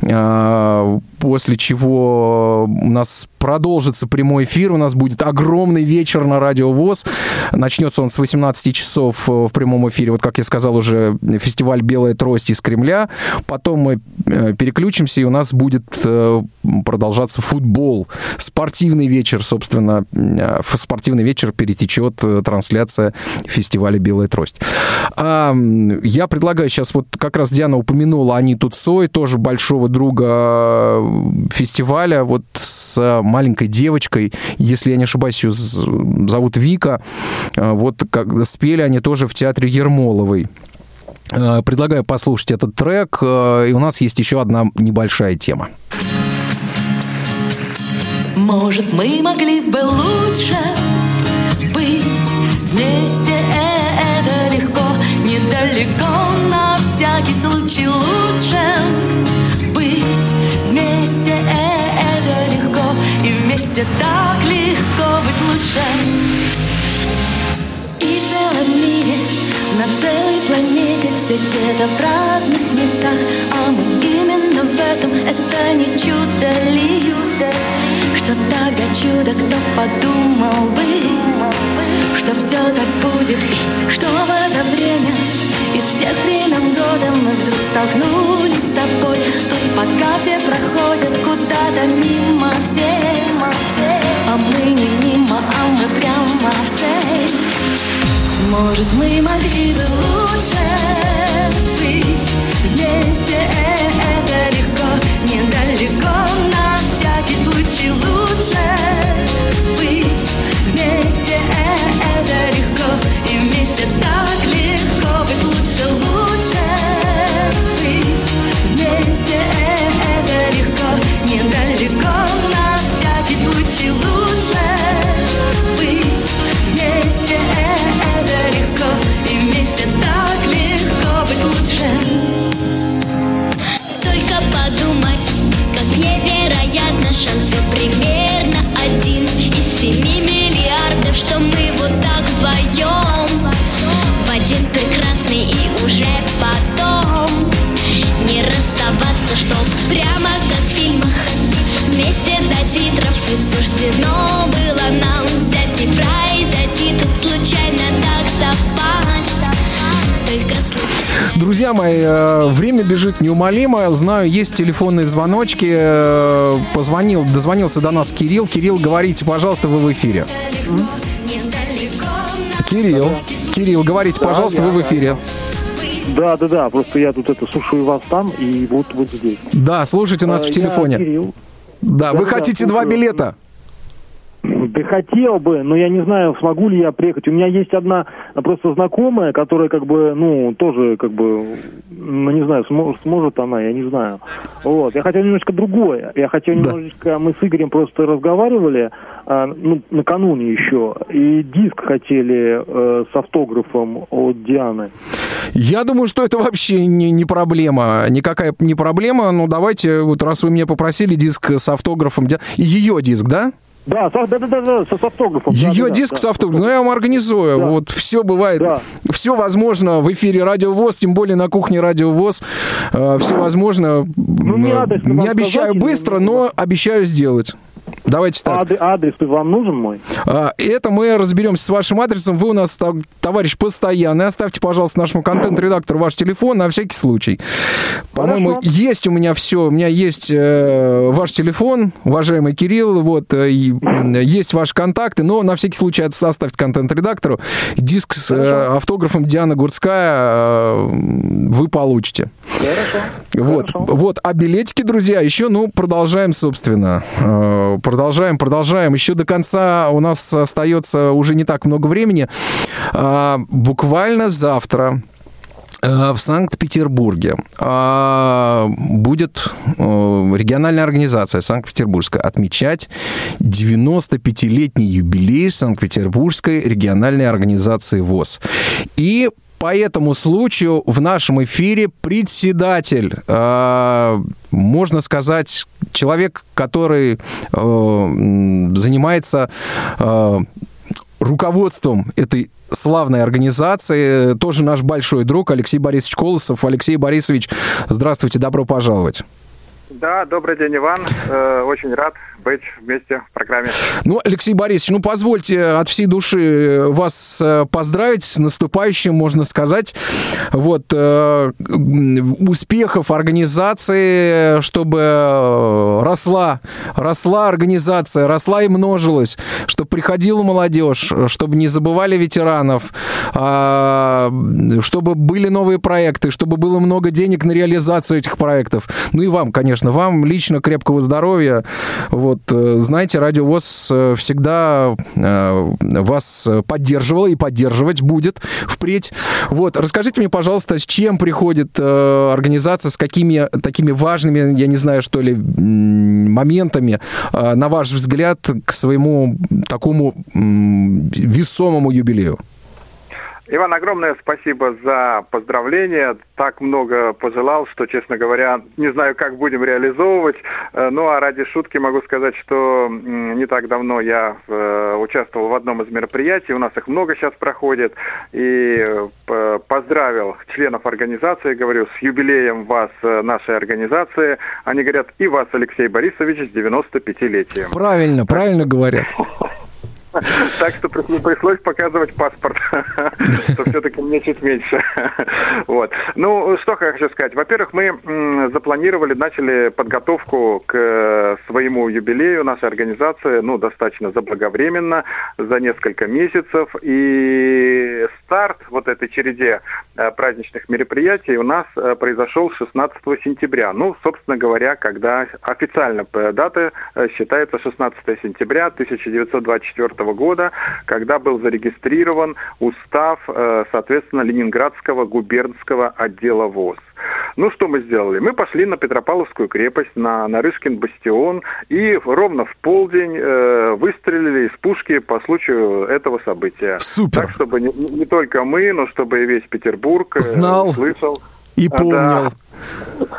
Speaker 3: э, после чего у нас продолжится прямой эфир, у нас будет огромный вечер на Радио ВОЗ. Начнется он с 18 часов э, в прямом эфире, вот как я сказал уже, фестиваль «Белая трость» из Кремля. Потом мы э, переключимся, и у нас будет э, продолжаться футбол. Спортивный вечер, собственно, в спортивный вечер перетечет трансляция фестиваля «Белая трость». А, я предлагаю сейчас, вот как раз Диана упомянула Аниту Цой, тоже большого друга э, фестиваля, вот с э, маленькой девочкой, если я не ошибаюсь, ее зовут Вика, Э, вот как спели они тоже в театре Ермоловой. Предлагаю послушать этот трек, и у нас есть еще одна небольшая тема.
Speaker 12: Может, мы могли бы лучше быть вместе, это легко, недалеко, на всякий случай лучше быть вместе, это легко, и вместе так легко быть лучше. И в целом мире, на целой планете Все где-то в разных местах. А мы именно в этом, это не чудо ли Что тогда чудо, кто подумал бы Что все так будет? И что в это время столкнулись с тобой Тут пока все проходят куда-то мимо все А мы не мимо, а мы прямо в цель. Может, мы могли бы лучше быть вместе, это легко, недалеко, на всякий случай лучше
Speaker 5: суждено было нам взять и произойти тут случайно так совпасть. Только случайно.
Speaker 3: Друзья мои, э, время бежит неумолимо. Знаю, есть телефонные звоночки. Э, Позвонил, дозвонился до нас Кирилл. Кирилл, говорите, пожалуйста, вы в эфире. Кирилл, Кирилл, говорите,
Speaker 11: Да,
Speaker 3: пожалуйста,
Speaker 11: я,
Speaker 3: вы в эфире.
Speaker 11: Да, да, да. Просто я тут это слушаю вас там и вот вот здесь.
Speaker 3: Да, слушайте нас
Speaker 11: А,
Speaker 3: в телефоне.
Speaker 11: Кирилл.
Speaker 3: Да, вы
Speaker 11: Да,
Speaker 3: хотите два билета?
Speaker 11: Да хотел бы, но я не знаю, смогу ли я приехать. У меня есть одна а, просто знакомая, которая как бы, ну, тоже как бы, ну, не знаю, сможет, сможет она, я не знаю. Вот. Я хотел немножко другое. Я хотел немножечко, мы с Игорем просто разговаривали, а, ну, накануне еще, и диск хотели э, с автографом от Дианы.
Speaker 3: Я думаю, что это вообще не, не проблема. Никакая не проблема. Ну, давайте, вот раз вы меня попросили, диск с автографом. И ее диск, да?
Speaker 11: Да, да, да, да, да, с автографом. да,
Speaker 3: Ее
Speaker 11: да, да,
Speaker 3: диск
Speaker 11: да.
Speaker 3: с автографом. Ну, я вам организую.
Speaker 11: Да.
Speaker 3: Вот все бывает.
Speaker 11: Да.
Speaker 3: Все возможно в эфире Радио ВОЗ, тем более на кухне Радио ВОЗ. Э, все возможно.
Speaker 11: Ну, не
Speaker 3: М,
Speaker 11: радостно
Speaker 3: не обещаю
Speaker 11: сказать,
Speaker 3: быстро,
Speaker 11: но-
Speaker 3: но обещаю сделать. Давайте так.
Speaker 11: Адрес, адрес вам нужен мой?
Speaker 3: А, Это мы разберемся с вашим адресом. Вы у нас товарищ постоянный. Оставьте, пожалуйста, нашему контент-редактору ваш телефон на всякий случай. По-моему, есть у меня все. У меня есть э, ваш телефон, уважаемый Кирилл. Вот э, есть ваши контакты. Но на всякий случай оставьте контент-редактору. Диск с э, автографом Диана Гурцкая э, вы получите. Вот, вот, а билетики, друзья, еще, ну, продолжаем, собственно. Э, Продолжаем, продолжаем. Еще до конца у нас остается уже не так много времени. А, Буквально завтра э, в Санкт-Петербурге а, будет э, региональная организация Санкт-Петербургская отмечать 95-летний юбилей Санкт-Петербургской региональной организации ВОЗ. И по этому случаю в нашем эфире председатель, э, можно сказать, человек, который э, занимается э, руководством этой славной организации, тоже наш большой друг Алексей Борисович Колосов. Алексей Борисович, здравствуйте, добро пожаловать.
Speaker 13: Да, добрый день, Иван. Э, очень рад быть вместе в программе.
Speaker 3: Ну, Алексей Борисович, ну позвольте от всей души вас э, поздравить с наступающим, можно сказать, вот, э, успехов организации, чтобы э, росла, росла организация, росла и множилась, чтобы приходила молодежь, чтобы не забывали ветеранов, а, чтобы были новые проекты, чтобы было много денег на реализацию этих проектов. Ну и вам, конечно, вам лично крепкого здоровья. Вот, э, знаете, Радио ВОЗ э, всегда э, вас поддерживало и поддерживать будет впредь. Вот, расскажите мне, пожалуйста, с чем приходит организация, с какими такими важными, я не знаю, что ли, моментами, на ваш взгляд, к своему такому весомому юбилею?
Speaker 13: Иван, огромное спасибо за поздравления. Так много пожелал, что, честно говоря, не знаю, как будем реализовывать. Э, Ну, а ради шутки могу сказать, что не так давно я э, участвовал в одном из мероприятий. У нас их много сейчас проходит. И э, поздравил членов организации, говорю, с юбилеем вас, нашей организации. Они говорят, и вас, Алексей Борисович, с 95-летием.
Speaker 3: Правильно, правильно говорят.
Speaker 13: Так что при- пришлось показывать паспорт, что все-таки мне чуть меньше. Вот. Ну, что хочу сказать. Во-первых, мы запланировали, начали подготовку к э, своему юбилею нашей организации, ну, достаточно заблаговременно, за несколько месяцев. И старт вот этой череде э, праздничных мероприятий у нас э, произошел 16 сентября. Ну, собственно говоря, когда официально э, дата считается 16 сентября 1924 года, когда был зарегистрирован устав, соответственно, Ленинградского губернского отдела ВОЗ. Ну, что мы сделали? Мы пошли на Петропавловскую крепость, на Нарышкин бастион, и ровно в полдень э, выстрелили из пушки по случаю этого события.
Speaker 3: Супер!
Speaker 13: Так, чтобы не, не только мы, но чтобы и весь Петербург э,
Speaker 3: Знал
Speaker 13: слышал.
Speaker 3: и помнил.
Speaker 13: да.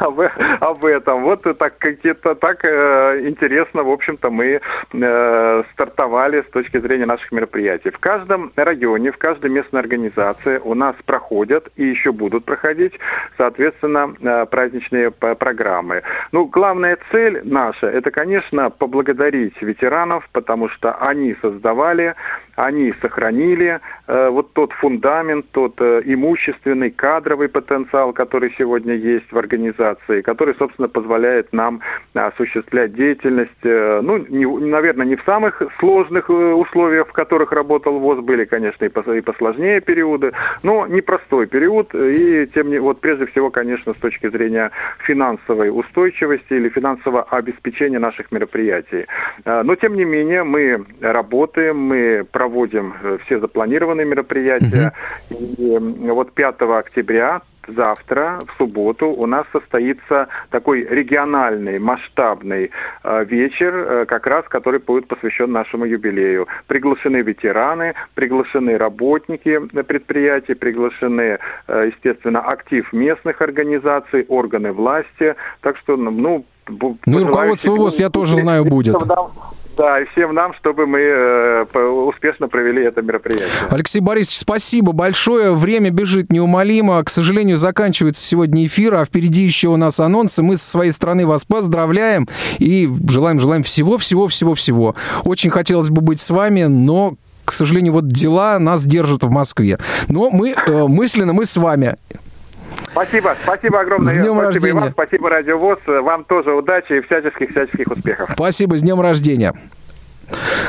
Speaker 13: Об, об этом. Вот так какие-то так э, интересно, в общем-то, мы э, стартовали с точки зрения наших мероприятий. В каждом районе, в каждой местной организации у нас проходят и еще будут проходить, соответственно, э, праздничные программы. Ну, главная цель наша, это, конечно, поблагодарить ветеранов, потому что они создавали, они сохранили э, вот тот фундамент, тот э, имущественный, кадровый потенциал, который сегодня есть в организации, который, собственно, позволяет нам осуществлять деятельность, э, ну, не, наверное, не в самых сложных э, условиях, в которых работал ВОЗ, были, конечно, и, пос- и посложнее периоды, но непростой период, и тем не вот прежде всего, конечно, с точки зрения финансовой устойчивости или финансового обеспечения наших мероприятий. Э, Но, тем не менее, мы работаем, мы проводим все запланированные мероприятия. И м, вот 5 октября завтра, в субботу, у нас состоится такой региональный, масштабный э, вечер, э, как раз который будет посвящен нашему юбилею. Приглашены ветераны, приглашены работники предприятий, приглашены, э, естественно, актив местных организаций, органы власти. Так что, ну,
Speaker 3: Ну и руководство ВОЗ, я тоже знаю, будет.
Speaker 13: Да, и всем нам, чтобы мы э, успешно провели это мероприятие.
Speaker 3: Алексей Борисович, спасибо большое. Время бежит неумолимо. К сожалению, заканчивается сегодня эфир, а впереди еще у нас анонсы. Мы со своей стороны вас поздравляем и желаем, желаем всего-всего-всего-всего. Очень хотелось бы быть с вами, но к сожалению, вот дела нас держат в Москве. Но мы э, мысленно, мы с вами.
Speaker 13: Спасибо, спасибо огромное.
Speaker 3: С днем
Speaker 13: спасибо
Speaker 3: рождения.
Speaker 13: Вам, спасибо Радио ВОЗ. Вам тоже удачи и всяческих, всяческих успехов.
Speaker 3: Спасибо, с днем рождения.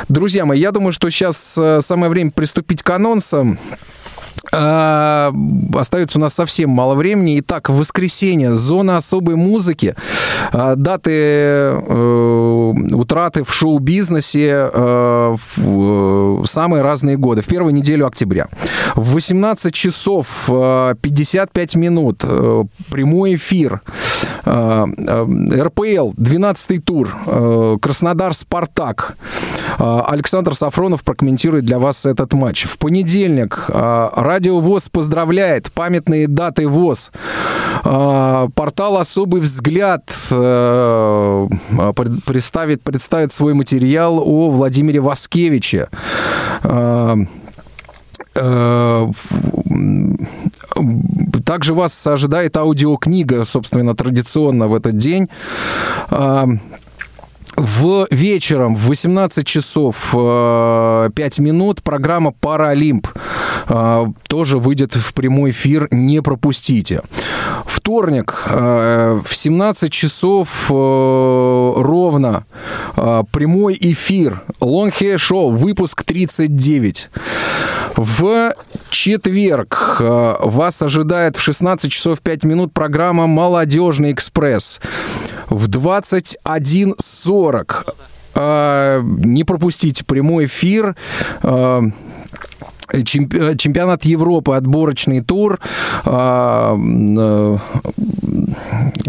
Speaker 3: Друзья мои, я думаю, что сейчас э, самое время приступить к анонсам. А, остается у нас совсем мало времени. Итак, воскресенье зона особой музыки. А, даты э, утраты в шоу-бизнесе э, в, э, самые разные годы. В первую неделю октября. В 18 часов э, 55 минут э, прямой эфир. Э, э, РПЛ, 12 тур. Э, Краснодар Спартак. Э, Александр Сафронов прокомментирует для вас этот матч. В понедельник э, Радио ВОЗ поздравляет. Памятные даты ВОЗ. Э, Портал «Особый взгляд» э, пред- представит, представит свой материал о Владимире Васкевиче. Э, э, Также вас ожидает аудиокнига, собственно, традиционно в этот день. В вечером в 18 часов э, 5 минут программа «Паралимп» э, тоже выйдет в прямой эфир, не пропустите. Вторник э, в 17 часов э, ровно э, прямой эфир Long Hair Show, выпуск 39. В четверг э, вас ожидает в 16 часов 5 минут программа «Молодежный экспресс». В 21.40 э, не пропустите прямой эфир. Э, чемпи- Чемпионат Европы, отборочный тур. э, э,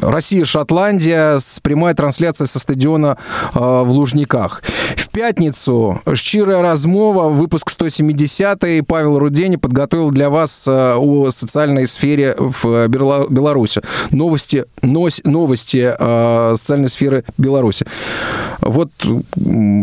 Speaker 3: Россия-Шотландия с прямой трансляцией со стадиона э, в Лужниках. В пятницу «Щирая размова», выпуск 170 Павел Рудени подготовил для вас э, о социальной сфере в Бела- Беларуси. Новости, новости э, социальной сферы Беларуси. Вот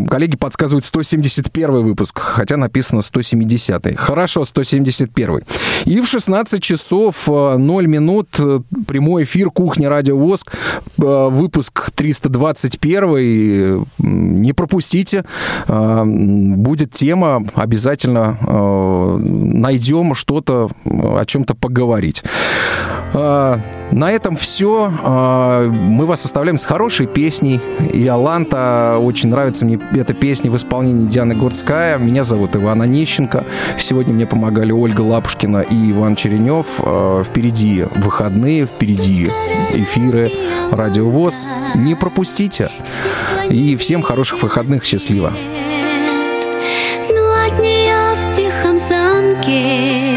Speaker 3: коллеги подсказывают 171 выпуск, хотя написано 170 Хорошо, 171 И в 16 часов э, 0 минут э, прямой эфир «Кухня Радио Воск», э, выпуск 321 М, Не пропустите, Э, будет тема, обязательно э, найдем что-то, э, о чем-то поговорить. Э, На этом все. Мы вас оставляем с хорошей песней. И Аланта. Очень нравится мне эта песня в исполнении Дианы Гордская. Меня зовут Иван Онищенко. Сегодня мне помогали Ольга Лапушкина и Иван Черенев. Э, Впереди выходные, впереди эфиры Радио ВОЗ. Не пропустите. И всем хороших выходных. Счастливо.
Speaker 5: Но от нее в тихом замке